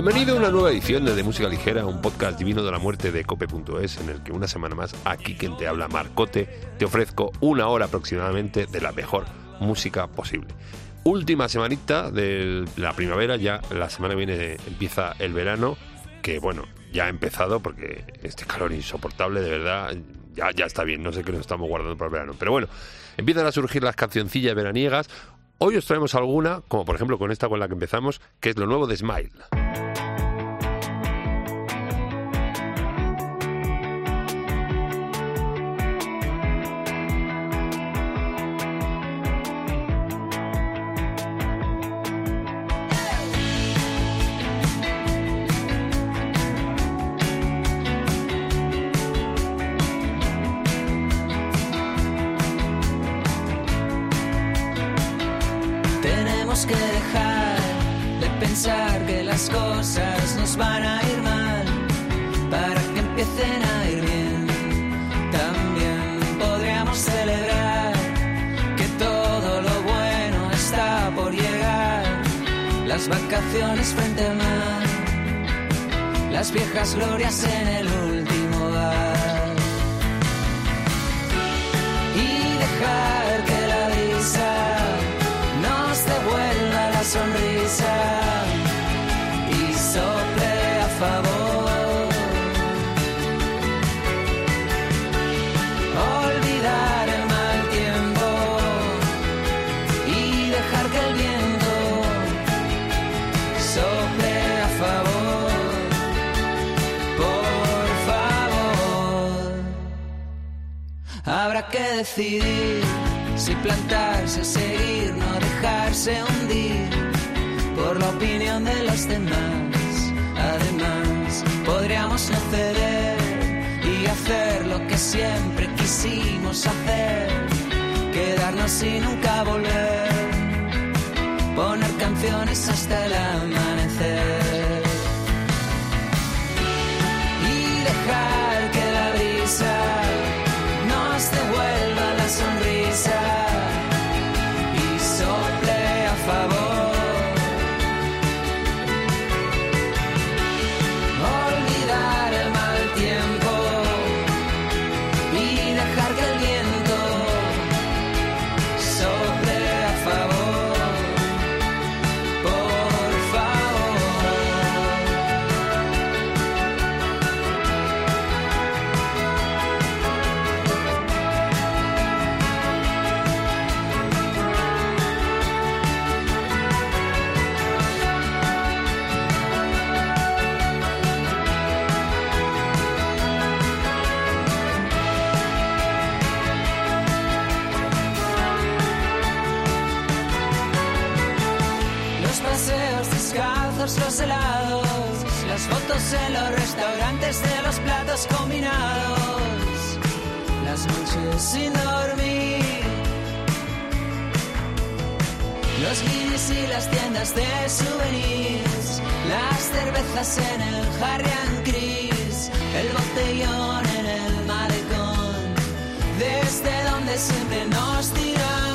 Bienvenido a una nueva edición de, de Música Ligera, un podcast divino de la muerte de cope.es, en el que una semana más, aquí quien te habla, Marcote, te ofrezco una hora aproximadamente de la mejor música posible. Última semanita de la primavera, ya la semana que viene empieza el verano, que bueno, ya ha empezado porque este calor insoportable, de verdad, ya, ya está bien, no sé qué nos estamos guardando para el verano. Pero bueno, empiezan a surgir las cancioncillas veraniegas. Hoy os traemos alguna, como por ejemplo con esta con la que empezamos, que es lo nuevo de Smile. Que decidir si plantarse, seguir, no dejarse hundir por la opinión de los demás. Además, podríamos no ceder y hacer lo que siempre quisimos hacer, quedarnos y nunca volver, poner canciones hasta el amanecer los helados, las fotos en los restaurantes de los platos combinados, las noches sin dormir, los guiris y las tiendas de souvenirs, las cervezas en el Harry and Chris, el botellón en el malecón, desde donde siempre nos tiramos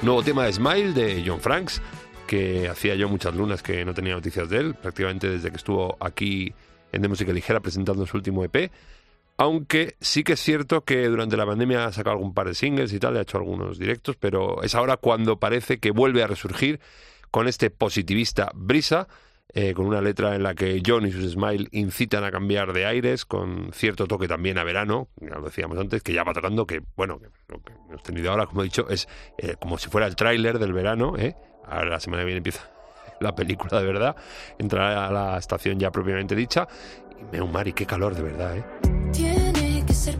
Nuevo tema de Smile de John Franks, que hacía yo muchas lunas que no tenía noticias de él, prácticamente desde que estuvo aquí en De Música Ligera presentando su último EP. Aunque sí que es cierto que durante la pandemia ha sacado algún par de singles y tal, ha hecho algunos directos, pero es ahora cuando parece que vuelve a resurgir con este positivista brisa, eh, con una letra en la que John y sus Smile incitan a cambiar de aires, con cierto toque también a verano, ya lo decíamos antes, que ya va tratando que, bueno, lo que hemos tenido ahora, como he dicho, es eh, como si fuera el tráiler del verano, ¿eh? Ahora la semana que viene empieza la película de verdad, entrará a la estación ya propiamente dicha, y me mar y qué calor de verdad, ¿eh? Tiene que ser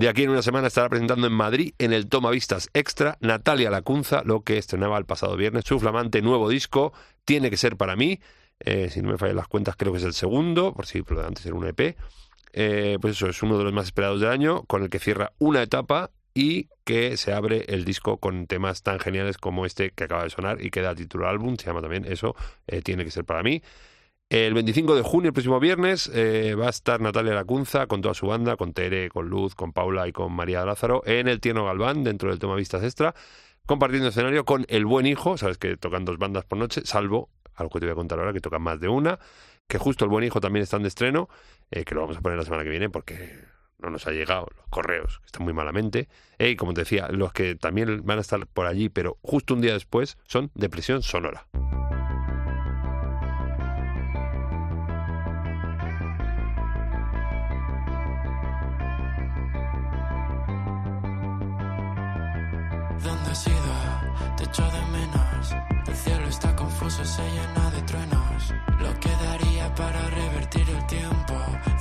De aquí en una semana estará presentando en Madrid, en el Toma Vistas Extra, Natalia Lacunza, lo que estrenaba el pasado viernes, su flamante nuevo disco, Tiene que ser para mí, eh, si no me fallan las cuentas creo que es el segundo, por si por antes era un EP, Eh, pues eso, es uno de los más esperados del año, con el que cierra una etapa y que se abre el disco con temas tan geniales como este que acaba de sonar y que da título al álbum, se llama también eso, eh, Tiene que ser para mí. El 25 de junio, el próximo viernes, eh, va a estar Natalia Lacunza con toda su banda, con Tere, con Luz, con Paula y con María Lázaro, en el Tierno Galván, dentro del Toma Vistas Extra, compartiendo escenario con El Buen Hijo, sabes que tocan dos bandas por noche, salvo algo que te voy a contar ahora, que tocan más de una, que justo El Buen Hijo también están de estreno, eh, que lo vamos a poner la semana que viene porque no nos ha llegado los correos, están muy malamente. Y como te decía, los que también van a estar por allí, pero justo un día después, son Depresión Sonora. ¿Dónde has ido? Te echo de menos. El cielo está confuso, se llena de truenos. Lo que daría para revertir el tiempo.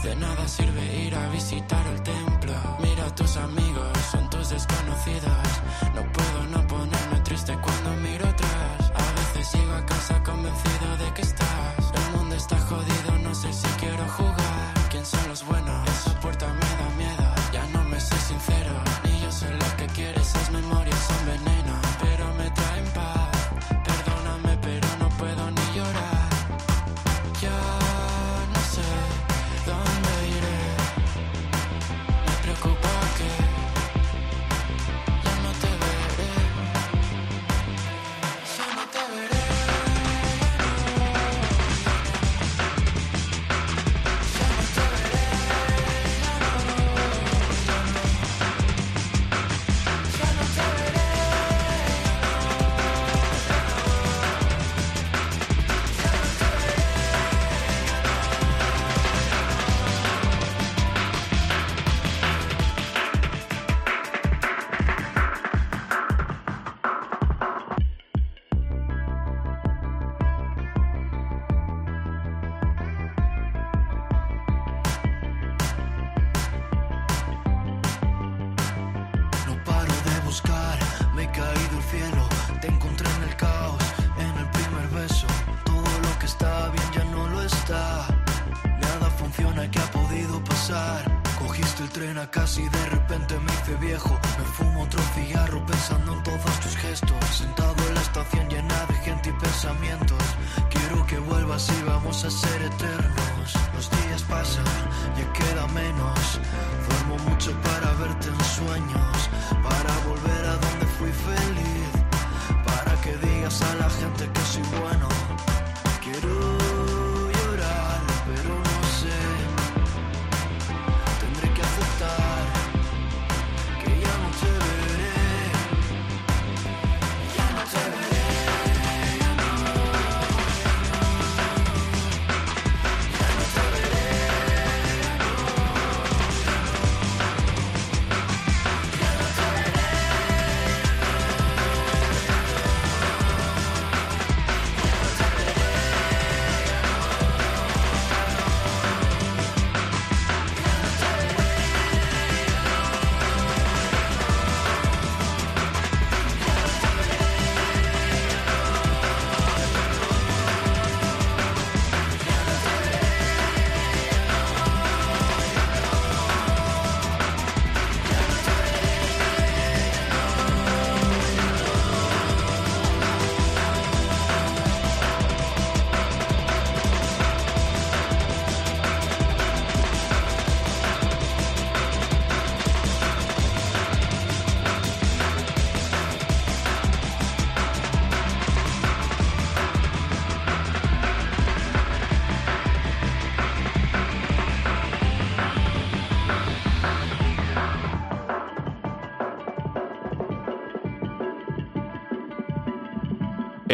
De nada sirve ir a visitar el templo. Mira a tus amigos, son tus desconocidos. No puedo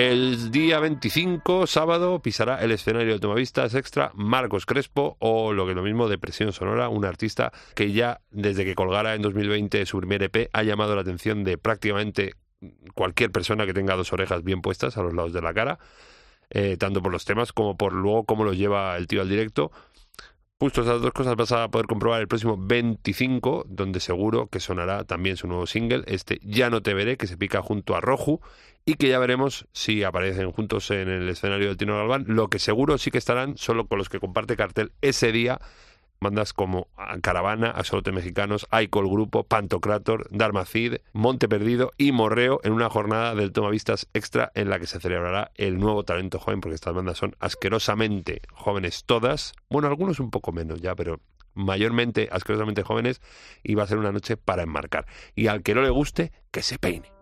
El día 25, sábado, pisará el escenario de Tomavistas Extra Marcos Crespo o lo que es lo mismo Depresión Sonora, un artista que ya desde que colgara en 2020 su primer EP ha llamado la atención de prácticamente cualquier persona que tenga dos orejas bien puestas a los lados de la cara, eh, tanto por los temas como por luego cómo los lleva el tío al directo. Justo esas dos cosas vas a poder comprobar el próximo 25, donde seguro que sonará también su nuevo single, este Ya no te veré, que se pica junto a Roju, y que ya veremos si aparecen juntos en el escenario del Tino Galván. Lo que seguro sí que estarán solo con los que comparte cartel ese día. Bandas como Caravana, Axolote Mexicanos, Aiko el Grupo, Pantocrator, Dharmacid, Monte Perdido y Morreo en una jornada del Tomavistas Extra en la que se celebrará el nuevo talento joven, porque estas bandas son asquerosamente jóvenes todas. Bueno, algunos un poco menos ya, pero mayormente asquerosamente jóvenes y va a ser una noche para enmarcar. Y al que no le guste, que se peine.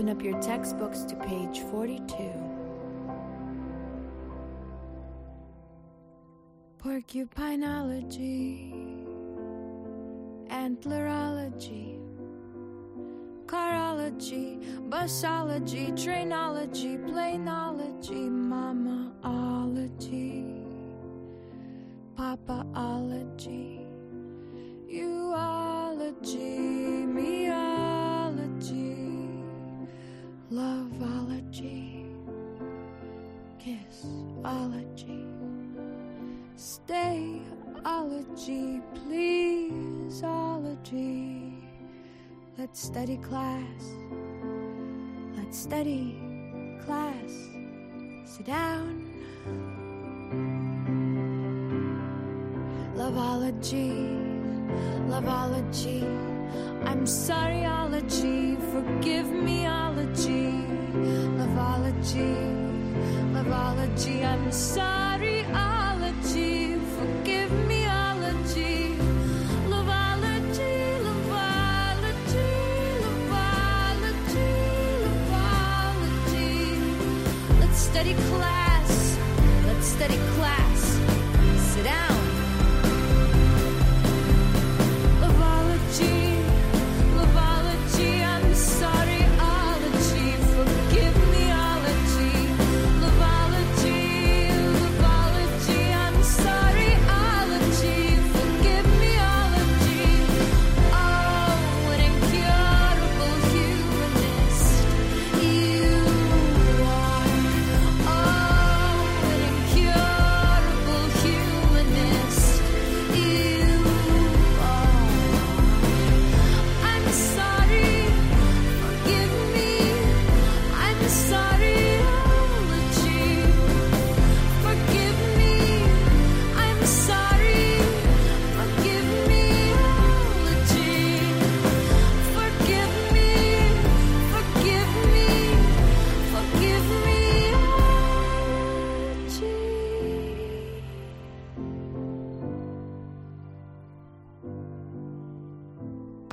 Open up your textbooks to page 42. Porcupinology, antlerology, carology, busology, trainology, planology, mamaology, papaology, study class. Let's study class. Sit down. Loveology, loveology. I'm sorryology, forgive meology. Loveology, loveology. I'm sorryology, Class.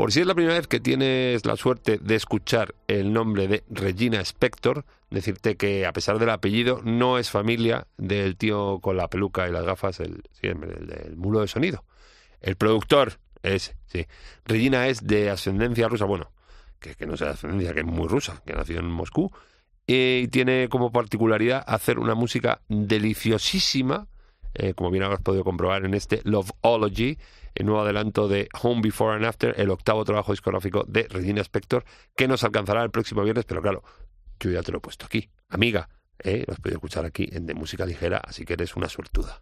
Por si es la primera vez que tienes la suerte de escuchar el nombre de Regina Spector, decirte que a pesar del apellido no es familia del tío con la peluca y las gafas, el, mulo de sonido. El productor es, sí. Regina es de ascendencia rusa, bueno, que, que no es de ascendencia, que es muy rusa, que nació en Moscú, y tiene como particularidad hacer una música deliciosísima, eh, como bien habrás podido comprobar en este Loveology, el nuevo adelanto de Home Before and After, el octavo trabajo discográfico de Regina Spector, que nos alcanzará el próximo viernes, pero claro, yo ya te lo he puesto aquí. Amiga, ¿eh? lo has podido escuchar aquí en De Música Ligera, así que eres una suertuda.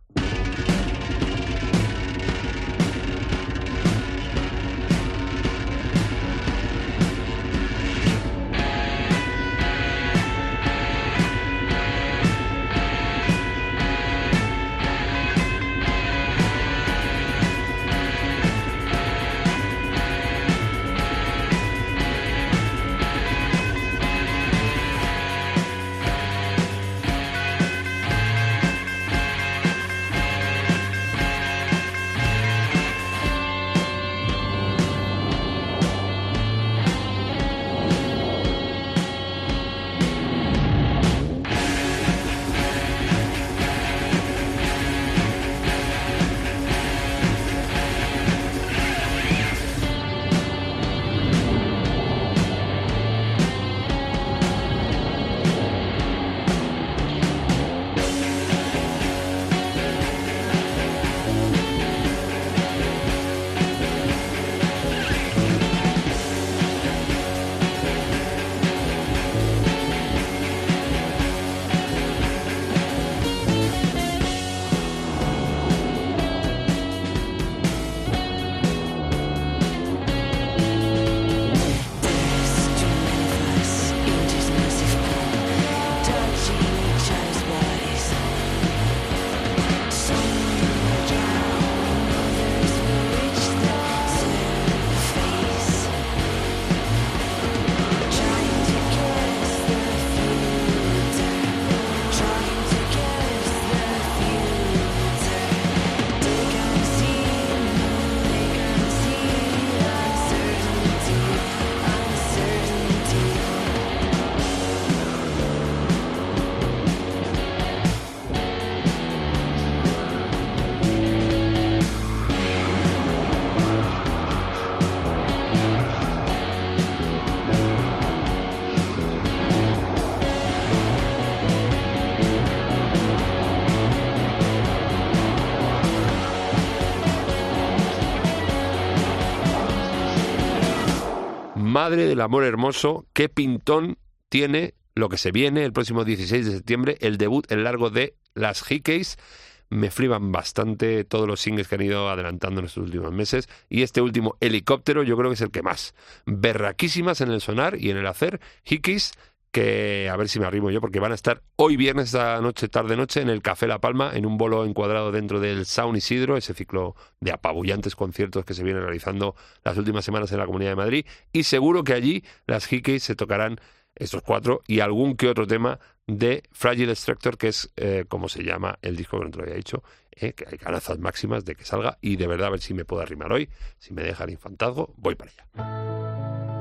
Madre del amor hermoso, qué pintón tiene lo que se viene el próximo 16 de septiembre, el debut en largo de las Hickeys. Me flipan bastante todos los singles que han ido adelantando en estos últimos meses. Y este último, Helicóptero, yo creo que es el que más. Berraquísimas en el sonar y en el hacer. Hickeys, que a ver si me arrimo yo, porque van a estar hoy viernes, esta noche, tarde-noche, en el Café La Palma, en un bolo encuadrado dentro del Sound Isidro, ese ciclo de apabullantes conciertos que se viene realizando las últimas semanas en la Comunidad de Madrid. Y seguro que allí las Hickeys se tocarán estos cuatro y algún que otro tema de Fragile Destructor, que es eh, como se llama el disco que no te lo había dicho, eh, que hay ganazas máximas de que salga y de verdad a ver si me puedo arrimar hoy, si me deja el infantazgo, voy para allá.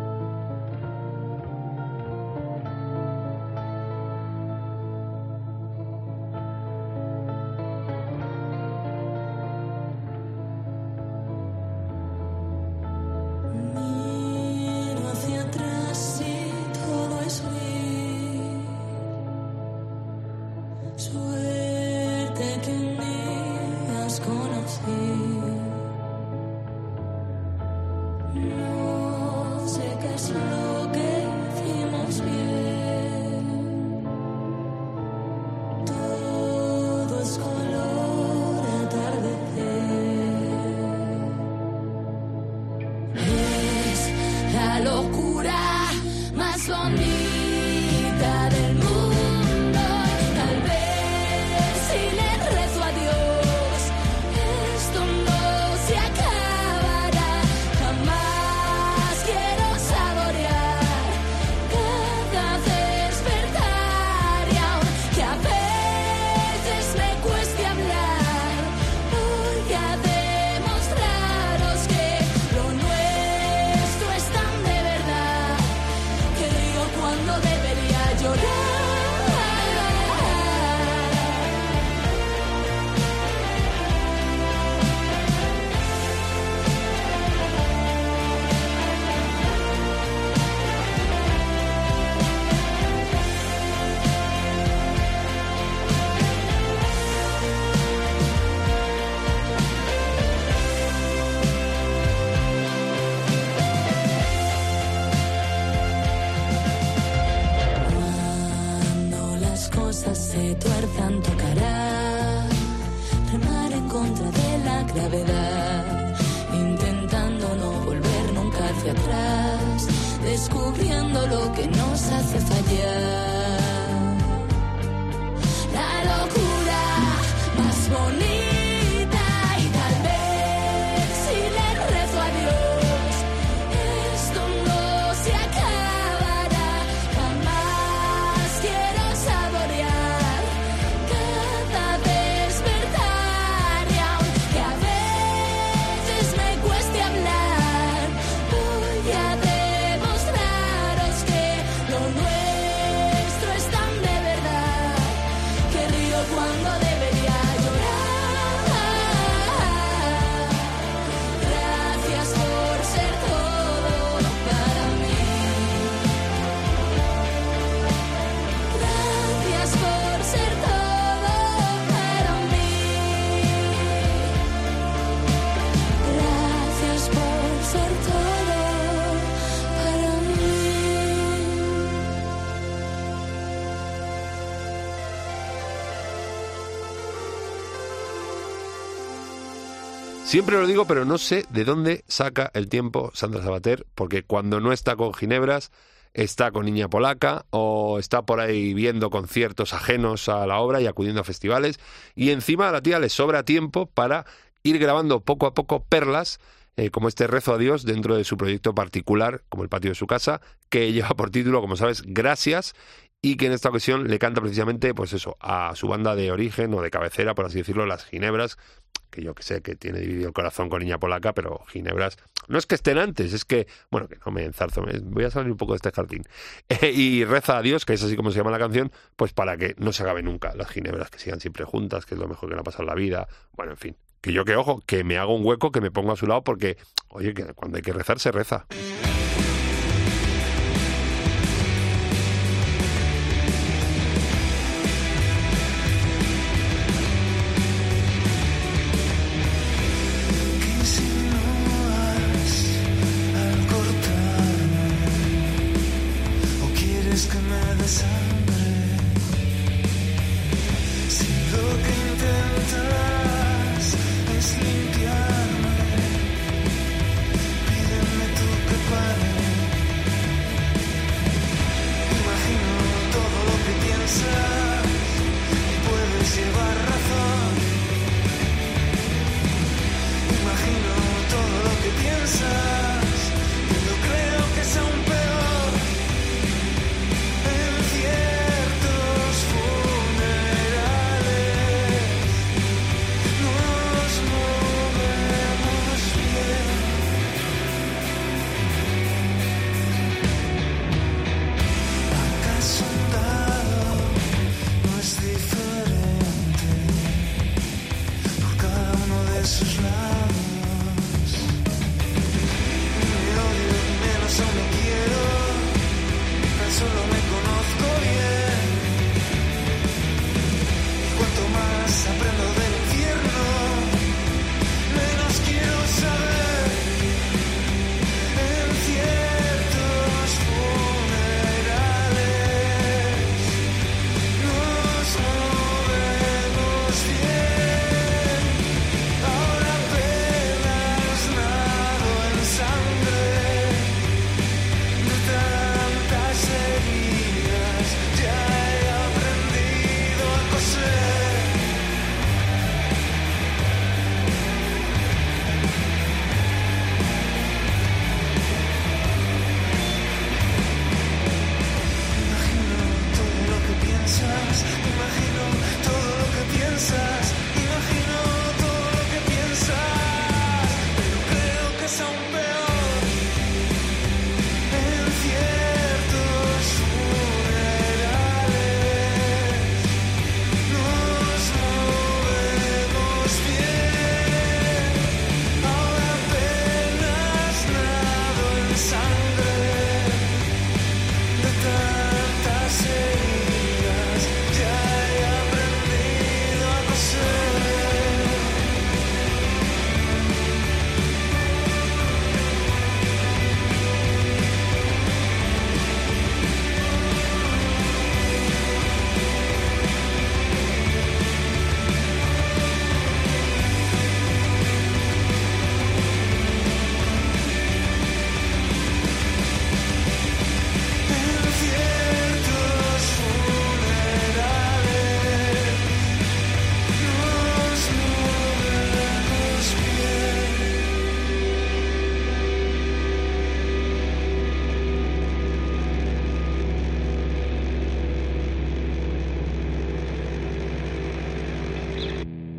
Siempre lo digo, pero no sé de dónde saca el tiempo Sandra Sabater, porque cuando no está con Ginebras, está con Niña Polaca o está por ahí viendo conciertos ajenos a la obra y acudiendo a festivales. Y encima a la tía le sobra tiempo para ir grabando poco a poco perlas, eh, como este rezo a Dios dentro de su proyecto particular, como el patio de su casa, que lleva por título, como sabes, Gracias, y que en esta ocasión le canta precisamente, pues eso, a su banda de origen o de cabecera, por así decirlo, las Ginebras, que yo que sé que tiene dividido el corazón con Niña Polaca, pero Ginebras, no es que estén antes, es que, bueno, que no me enzarzo, voy a salir un poco de este jardín. Eh, y reza a Dios, que es así como se llama la canción, pues para que no se acabe nunca las Ginebras, que sigan siempre juntas, que es lo mejor que le ha pasado en la vida, bueno, en fin. Que yo que ojo, que me hago un hueco, que me pongo a su lado, porque, oye, que cuando hay que rezar, se reza.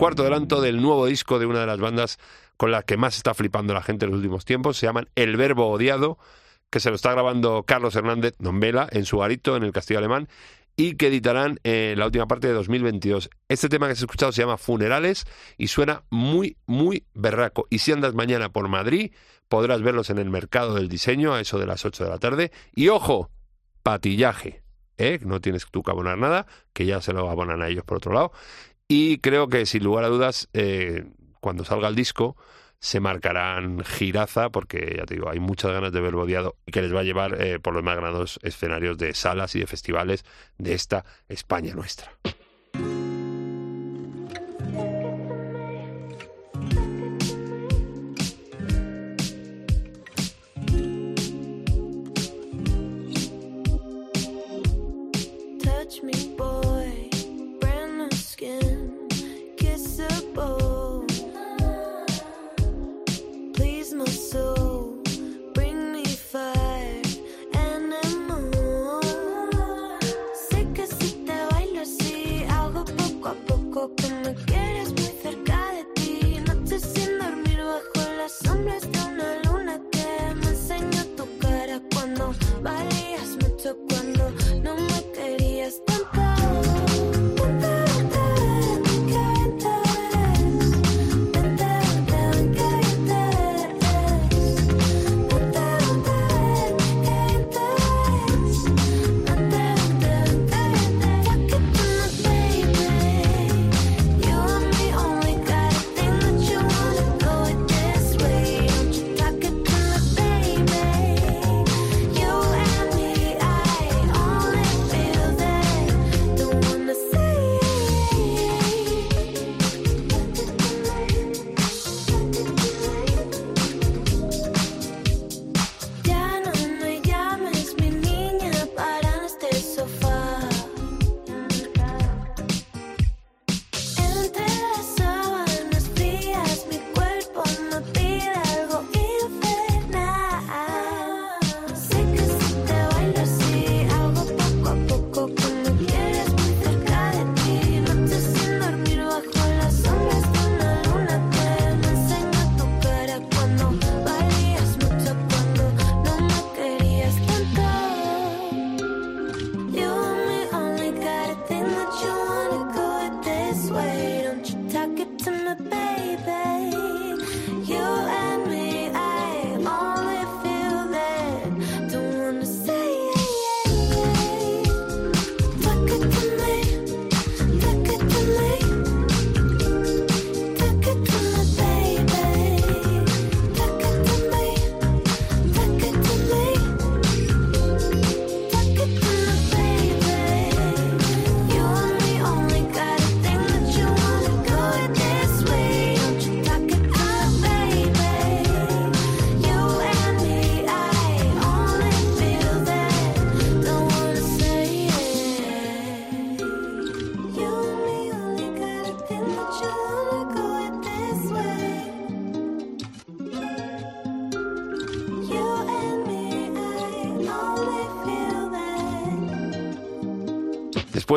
Cuarto adelanto del nuevo disco de una de las bandas con la que más está flipando la gente en los últimos tiempos. Se llaman El Verbo Odiado, que se lo está grabando Carlos Hernández Nombela en su garito en el Castillo Alemán y que editarán en la última parte de 2022. Este tema que has escuchado se llama Funerales y suena muy, muy berraco. Y si andas mañana por Madrid, podrás verlos en el mercado del diseño a eso de las 8 de la tarde. Y ojo, patillaje. ¿eh? No tienes tú que abonar nada, que ya se lo abonan a ellos por otro lado. Y creo que sin lugar a dudas, eh, cuando salga el disco, se marcarán giraza, porque ya te digo, hay muchas ganas de ver Odiado y que les va a llevar eh, por los más grandes escenarios de salas y de festivales de esta España nuestra.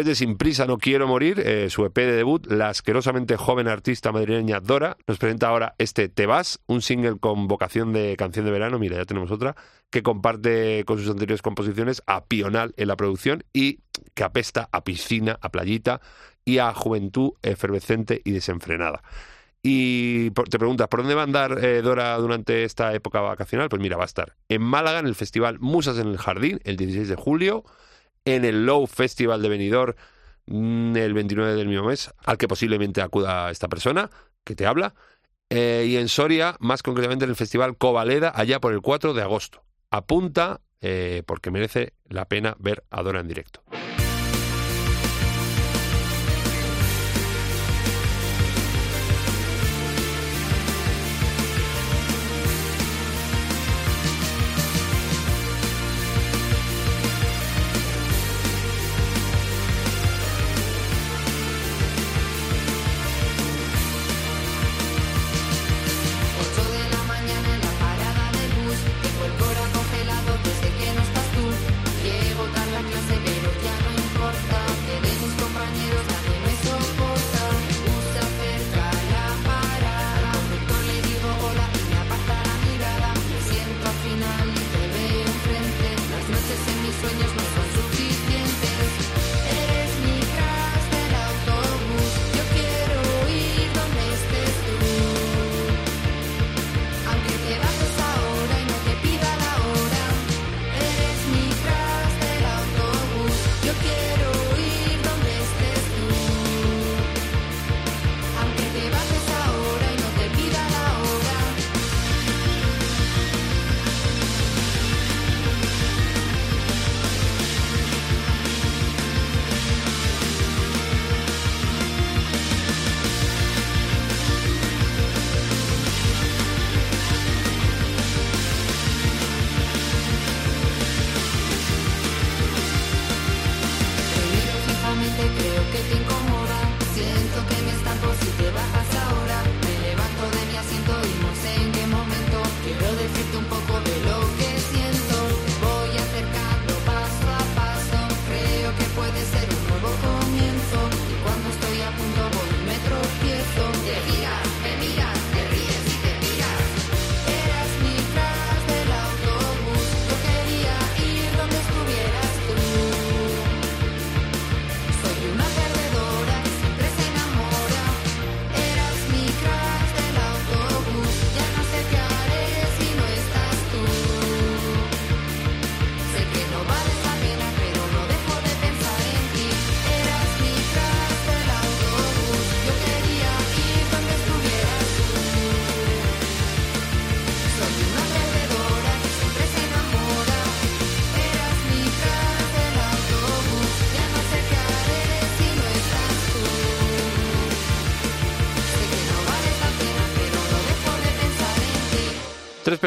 De Sin Prisa No Quiero Morir, eh, su EP de debut, la asquerosamente joven artista madrileña Dora nos presenta ahora este Te Vas, un single con vocación de canción de verano, mira, ya tenemos otra, que comparte con sus anteriores composiciones a Pional en la producción y que apesta a piscina, a playita y a juventud efervescente y desenfrenada. Y te preguntas, ¿por dónde va a andar eh, Dora durante esta época vacacional? Pues mira, va a estar en Málaga, en el festival Musas en el Jardín, el 16 de julio, en el Low Festival de Benidorm mm, el 29 del mismo mes, al que posiblemente acuda esta persona que te habla, eh, y en Soria, más concretamente en el Festival Covaleda, allá por el 4 de agosto. Apunta eh, porque merece la pena ver a Dora en directo.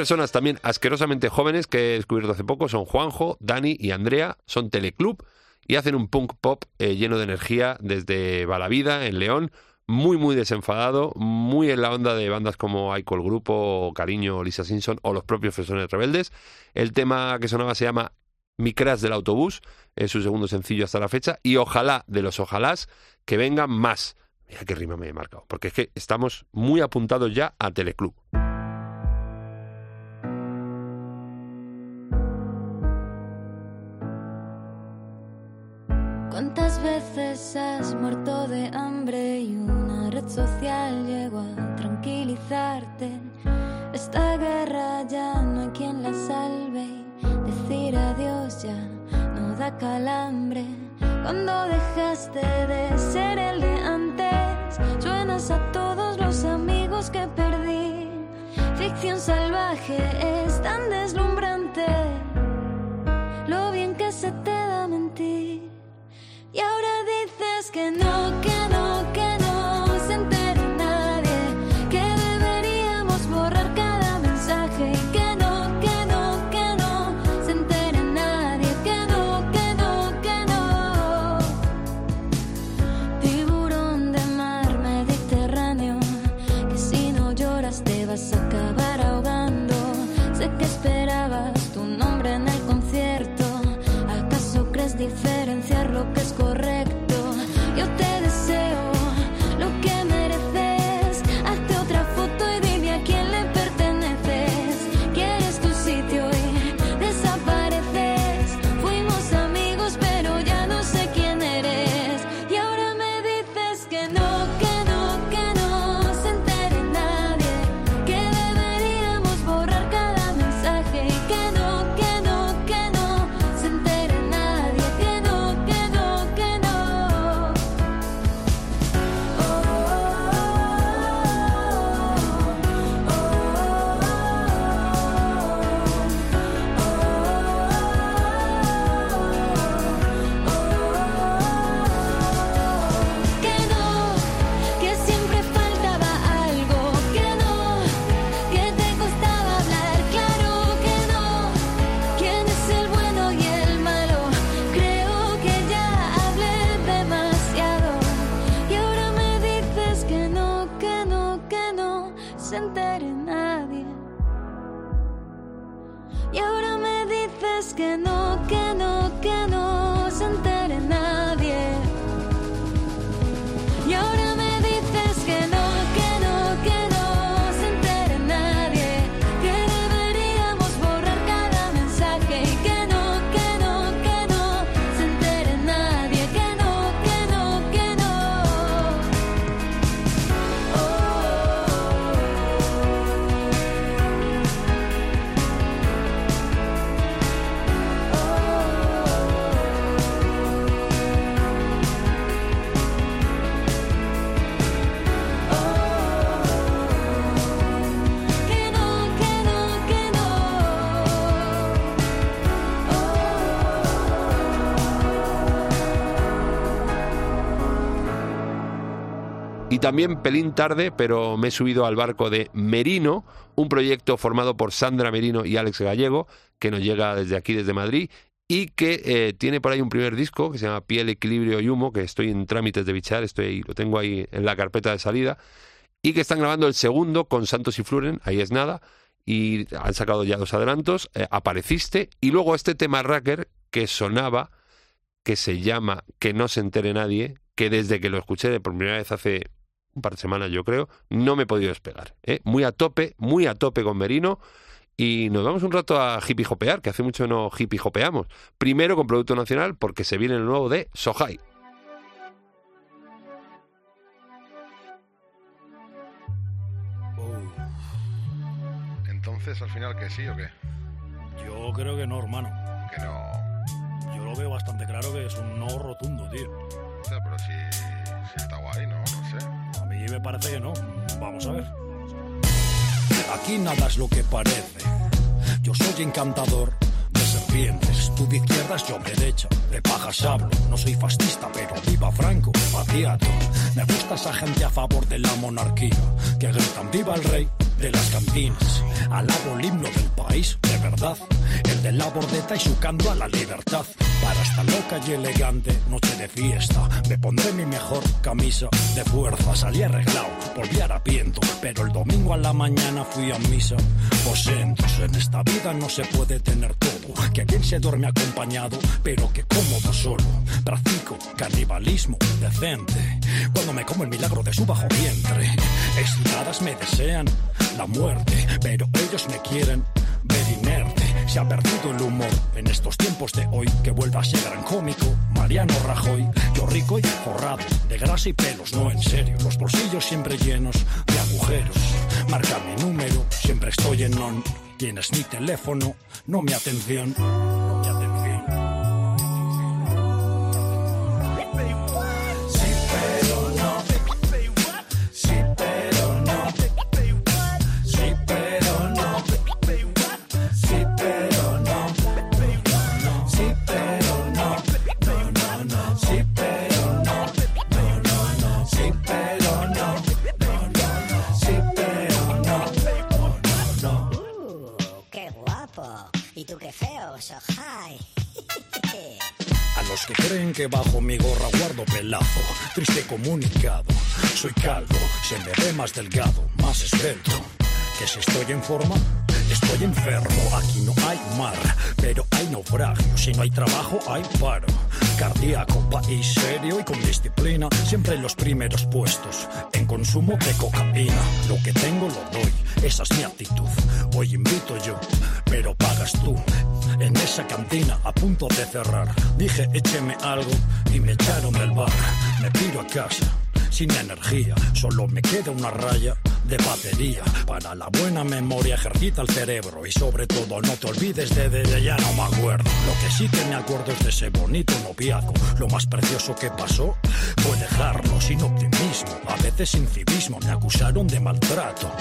Personas también asquerosamente jóvenes que he descubierto hace poco son Juanjo, Dani y Andrea, son Teleclub y hacen un punk pop eh, lleno de energía desde Balavida, en León, muy muy desenfadado, muy en la onda de bandas como Aiko el Grupo, Cariño, Lisa Simpson o los propios Fresones Rebeldes. El tema que sonaba se llama Mi Crash del Autobús, es su segundo sencillo hasta la fecha, y ojalá de los ojalás que vengan más. Mira qué rima me he marcado, porque es que estamos muy apuntados ya a Teleclub. ¿Cuántas veces has muerto de hambre y una red social llegó a tranquilizarte? Esta guerra ya no hay quien la salve decir adiós ya no da calambre. Cuando dejaste de ser el de antes, suenas a todos los amigos que perdí. Ficción salvaje es tan deslumbrante, lo bien que se te No. También pelín tarde, pero me he subido al barco de Merino, un proyecto formado por Sandra Merino y Alex Gallego, que nos llega desde aquí, desde Madrid, y que eh, tiene por ahí un primer disco que se llama Piel, Equilibrio y Humo, que estoy en trámites de bichar, estoy ahí, lo tengo ahí en la carpeta de salida, y que están grabando el segundo con Santos y Fluren, ahí es nada, y han sacado ya dos adelantos, eh, Apareciste, y luego este tema Racker que sonaba, que se llama Que no se entere nadie, que desde que lo escuché por primera vez hace un par de semanas yo creo, no me he podido despegar. ¿eh? Muy a tope, muy a tope con Merino. Y nos vamos un rato a hippie hopear, que hace mucho no hippie hopeamos. Primero con Producto Nacional, porque se viene el nuevo de Sohai. Entonces, al final, que sí o qué? Yo creo que no, hermano. Que no. Yo lo veo bastante claro que es un no rotundo, tío. O sea, pero si, sé. A mí me parece que no. Vamos a ver. Aquí nada es lo que parece. Yo soy encantador de serpientes. Tú de izquierdas, yo derecha. De pajas hablo. No soy fascista, pero viva Franco, vaciado. Me gusta esa gente a favor de la monarquía. Que gritan viva el rey, de las cantinas. Alabo el himno del país, de verdad. El de la bordeta y su canto a la libertad. Para esta loca y elegante noche de fiesta, me pondré mi mejor camisa de fuerza. Salí arreglado, volví harapiento, pero el domingo a la mañana fui a misa. Posentos, en esta vida no se puede tener todo. Que quien se duerme acompañado, pero que cómodo solo. Practico canibalismo decente. Cuando me como el milagro de su bajo vientre. Excitadas me desean la muerte, pero ellos me quieren ver inerte. Se ha perdido el humor en estos tiempos de hoy. Que vuelva a ser gran cómico, Mariano Rajoy. Yo rico y forrado, de grasa y pelos, no en serio. Los bolsillos siempre llenos de agujeros. Marca mi número, siempre estoy en on. Tienes mi teléfono, no mi atención. No mi atención. Que bajo mi gorra guardo pelazo, triste comunicado. Soy calvo, se me ve más delgado, más esbelto. Que si estoy en forma, estoy enfermo. Aquí no hay mar, pero hay naufragio. Si no hay trabajo, hay paro. Cardíaco, país serio y con disciplina, siempre en los primeros puestos. En consumo de cocaína, lo que tengo lo doy, esa es mi actitud. Hoy invito yo, pero pagas tú. En esa cantina a punto de cerrar, dije écheme algo y me echaron del bar. Me piro a casa sin energía, solo me queda una raya de batería. Para la buena memoria ejercita el cerebro y sobre todo no te olvides de, de, ya no me acuerdo. Lo que sí que me acuerdo es de ese bonito noviazgo. Lo más precioso que pasó fue dejarlo sin optimismo, a veces sin civismo. Me acusaron de maltrato,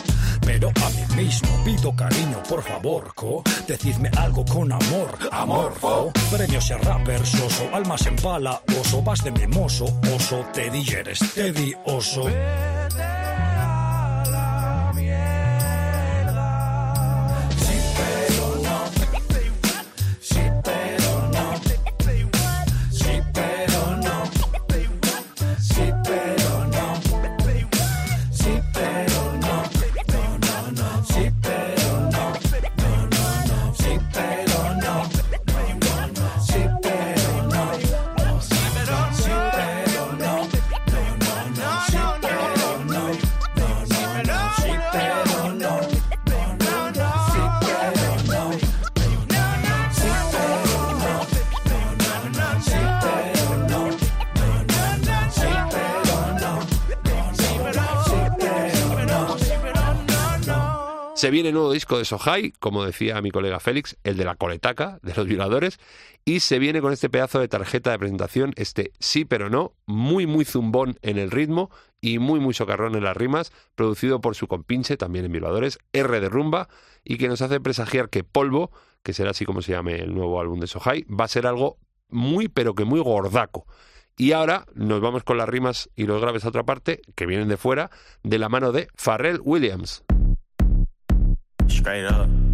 pero a mí mismo pido cariño, por favor, co. Decidme algo con amor, amorfo. Premios y rapper, soso, almas en pala, oso, vas de mimoso, oso, Teddy eres Teddy, oso. Viene nuevo disco de Sohai, como decía mi colega Félix, el de la coletaca, de los violadores, y se viene con este pedazo de tarjeta de presentación, este sí pero no, muy muy zumbón en el ritmo y muy muy socarrón en las rimas, producido por su compinche, también en violadores, R de Rumba, y que nos hace presagiar que Polvo, que será así como se llame el nuevo álbum de Sohai, va a ser algo muy pero que muy gordaco. Y ahora nos vamos con las rimas y los graves a otra parte, que vienen de fuera, de la mano de Pharrell Williams. Straight up.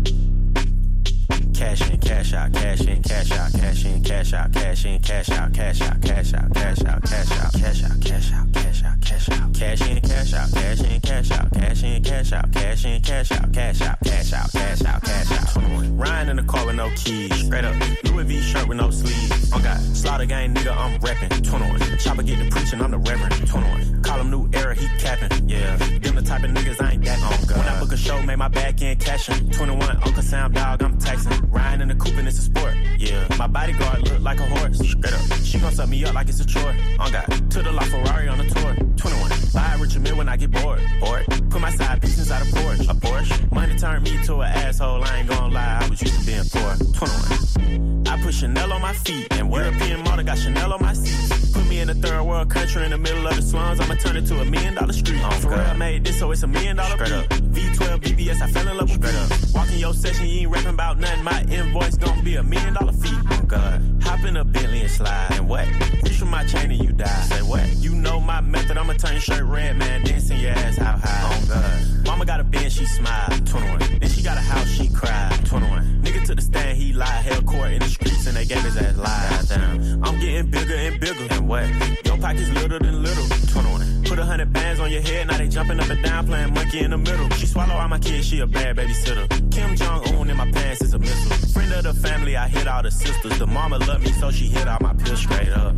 Cash in, cash out, cash in, cash out, cash in, cash out, cash in, cash out, cash out, cash out, cash out, cash out, cash out, cash out, cash out, cash out, cash in, cash out, cash in, cash out, cash in, cash out, cash in, cash out, cash out, cash out, cash out, cash out. Riding in the car with no keys, straight up. Louis V shirt with no sleeves. Oh God, slaughter gang nigga, I'm reppin'. 21. Chopper get to preaching, I'm the reverend. 21. Call him new era, he capping. Yeah, them the type of niggas I ain't that on. When I book a show, make my back end cashin'. 21, Uncle Sam dog, I'm taxing. Riding in the coupe and it's a sport. Yeah, my bodyguard look like a horse. Straight up, she gon' suck me up like it's a chore. On God, to the La Ferrari on a tour. 21, buy a Richard Mille when I get bored. Bored, put my side piece inside a Porsche. A Porsche, money turned me to an asshole. I ain't gon' lie, I was used to being poor. 21. I put Chanel on my feet and European model got Chanel on my seats. Put me in a third world country in the middle of the slums. I'ma turn it to a million dollar street. Oh, For real, I made this, so it's a million dollar up. V12 BBS, I fell in love with Straight up. Walking your session, you ain't rapping about nothing. My invoice gon' be a million dollar fee. Oh God, hop in a Bentley and slide. And what? Reach for my chain and you die. Say what? You know my method, I'ma turn your shirt red, man. Dancing your ass how high. Oh God, mama got a band, she smile. 21. Then she got a house, she cry. 21. Nigga to the stand, he lied. Held court in the streets and they gave his ass lies. Damn. I'm getting bigger and bigger. And what? Your pockets little than little. 21. Put a hundred bands on your head, now they jumping up and down, playing monkey in the middle. She swallow all my kids, she a bad babysitter. Kim Jong Un in my pants is a missile. Friend of the family, I hit all the sisters. The mama love me, so she hit all my pills straight up.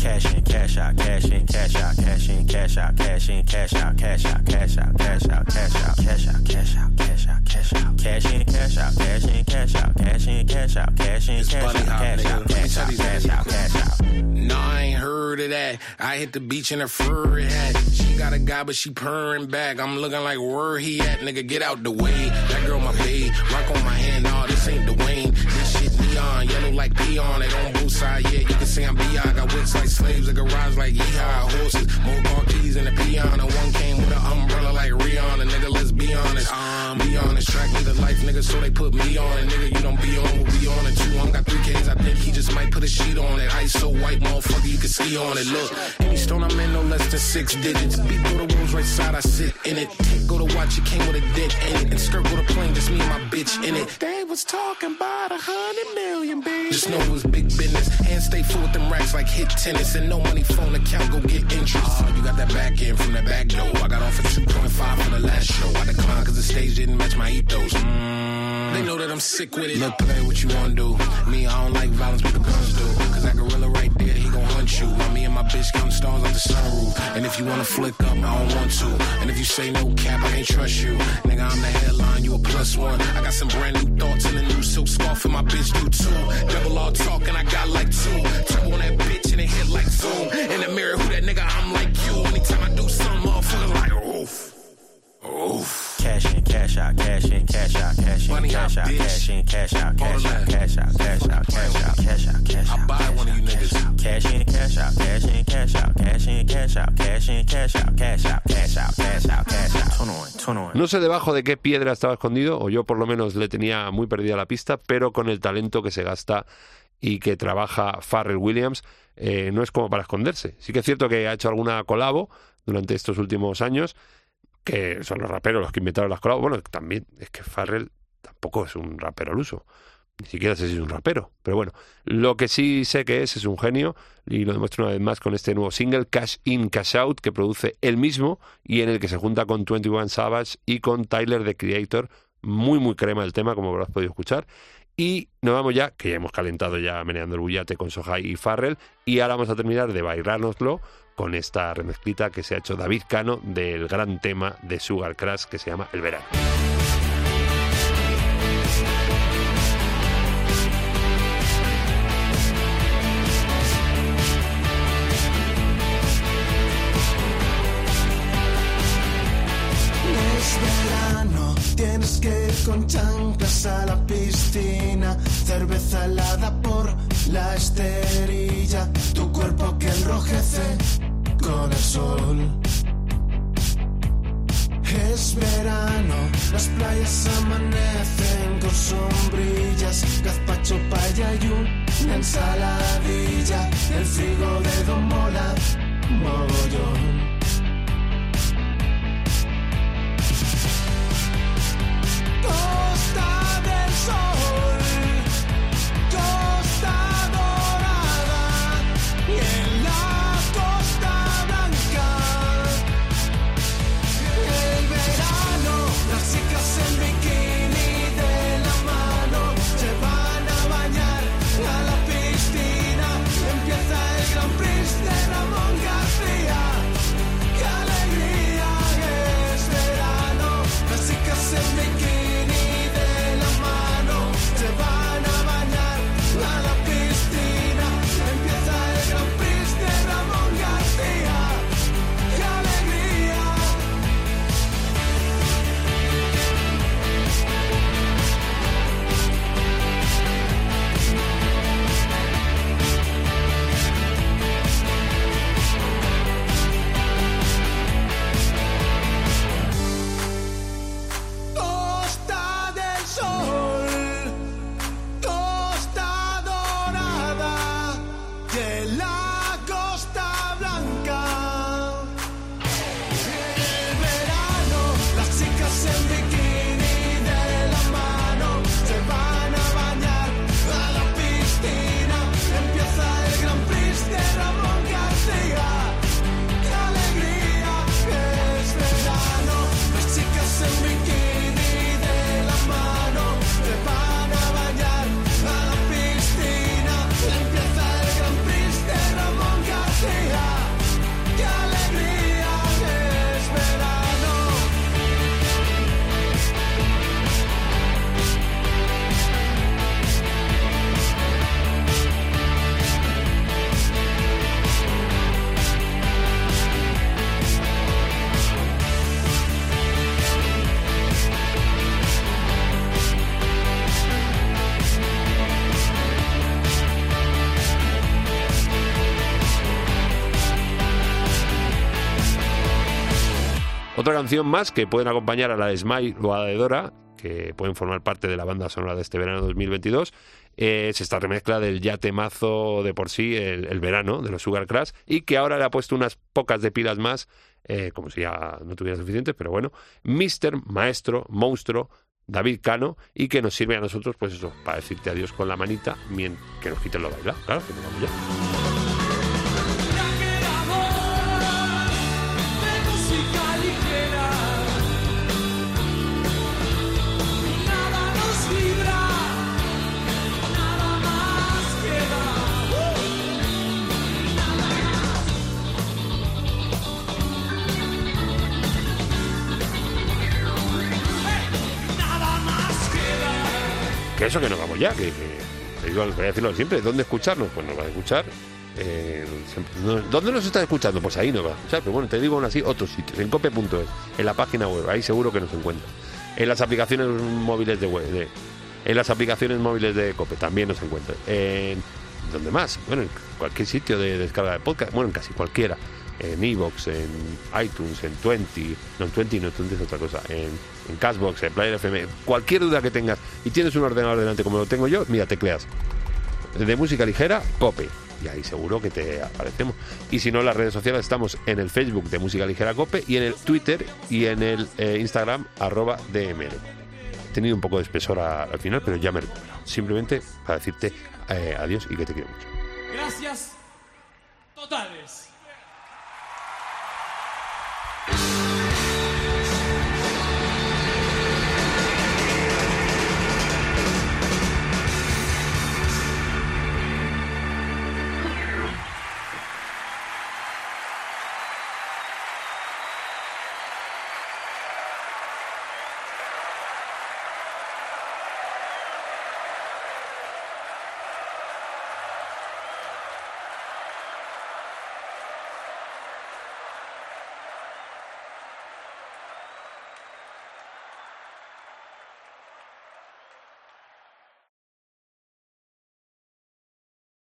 Cash in, cash out, cash in, cash out, cash in, cash out, cash in, cash out, cash out, cash out, cash out, cash out, cash out, cash out, cash out, cash out, cash in, cash out, cash in, cash out, cash in, cash out, cash in, cash out, cash out, cash out, cash out, cash out. No, I ain't heard of that. I hit the beach in a furry hat. She got a guy, but she purring back. I'm looking like where he at, nigga. Get out the way. That girl my babe. Rock on my hand, nah, this ain't Dwayne. This shit neon, yellow like peon. It on both sides, yeah. You can see I'm B.I. Got whips like slaves, a garage like yeehaw. Horses, more keys in the peon. And one came with an umbrella like Rihanna. Nigga, let's be on honest. Um, be honest. Track me the life, nigga, so they put me on it. Nigga, you don't be on, what be on it Two I'm got three Ks, I think he just might put a sheet on it. Ice so white, motherfucker, you can ski on it. Look, any stone I'm in, no less than six digits. Beat through the rooms right side, I sit in it. Go to watch, it came with a dick in it. And skirt with a plane, just me and my bitch in it. They was talking about a hundred million, baby. Just know it was big business. Hands stay full with them racks like hit tennis. And no money phone account, go get interest. Oh, you got that back end from that back door. I got off at 2.5 for the last show. I declined cause the stage didn't match my ethos. Mm, they know that I'm sick with it. Look, play what you wanna do. Me, I don't like violence, but the guns do. Cause that gorilla right there, he gon' hunt you. While me and my bitch counting stars like the sunroof. And if you wanna flick up, I don't want to. And if you say no cap, I can't trust you. Nigga, I'm the headline, you a plus one. I got some brand new thoughts and a new silk scarf, and my bitch do too. Double all talk, and I got like two. Turbo on that bitch, and it hit like zoom. In the mirror, who that nigga? I'm like you. Anytime I do Cash in, cash out, cash in, cash out, cash in, cash out, cash in, cash out, cash out, cash out, cash out, cash out, cash out, cash out. I buy one of you niggas. Cash in, cash out, cash in, cash out, cash in, cash out, cash in, cash out, cash out, cash out, cash out, cash out. 21, 21. No sé debajo de qué piedra estaba escondido, o yo por lo menos le tenía muy perdida la pista, pero con el talento que se gasta y que trabaja Farrell Williams, eh, no es como para esconderse. Sí que es cierto que ha hecho alguna colabo durante estos últimos años, que son los raperos los que inventaron las colabos. Bueno, también es que Farrell tampoco es un rapero al uso. Ni siquiera sé si es un rapero. Pero bueno, lo que sí sé que es, es un genio y lo demuestra una vez más con este nuevo single, Cash In, Cash Out, que produce él mismo y en el que se junta con 21 Savage y con Tyler, the Creator. Muy, muy crema el tema, como habrás podido escuchar. Y nos vamos ya, que ya hemos calentado ya meneando el bullate con Sohai y Farrell. Y ahora vamos a terminar de bailárnoslo con esta remezclita que se ha hecho David Cano del gran tema de Sugar Crash que se llama El Verano. Es verano, tienes que ir con chanclas a la piscina, cerveza helada por la esterilla, las playas amanecen con sombrillas, gazpacho, paella y ensaladilla, el frigo de Don Mola, mogollón. Canción más que pueden acompañar a la de Smile o a de Dora, que pueden formar parte de la banda sonora de este verano 2022, es esta remezcla del ya temazo de por sí, el, verano, de los Sugar Crash, y que ahora le ha puesto unas pocas de pilas más, eh, como si ya no tuviera suficientes, pero bueno, Mister, Maestro, Monstruo, David Cano, y que nos sirve a nosotros, pues eso, para decirte adiós con la manita, mien- que nos quiten lo bailado, claro, que nos vamos ya. Eso que nos vamos ya, que, voy a decirlo siempre, ¿dónde escucharnos? Pues nos va a escuchar. eh, ¿Dónde nos estás escuchando? Pues ahí nos va a escuchar, pero bueno, te digo aún así, otros sitios, en cope.es, en la página web, ahí seguro que nos encuentra. En las aplicaciones móviles de web, de- en las aplicaciones móviles de Cope también nos encuentra. En ¿dónde más? Bueno, en cualquier sitio de descarga de podcast, bueno, en casi cualquiera. En Evox, en iTunes, en 20, no en 20, no 20 es otra cosa, en, en Cashbox, en Player FM, cualquier duda que tengas y tienes un ordenador delante como lo tengo yo, mira, tecleas de música ligera, Cope. Y ahí seguro que te aparecemos. Y si no, en las redes sociales estamos en el Facebook de Música Ligera Cope y en el Twitter y en el eh, Instagram arroba DML. He tenido un poco de espesor al final, pero ya me he recuperado. Simplemente para decirte eh, adiós y que te quiero mucho. Gracias totales.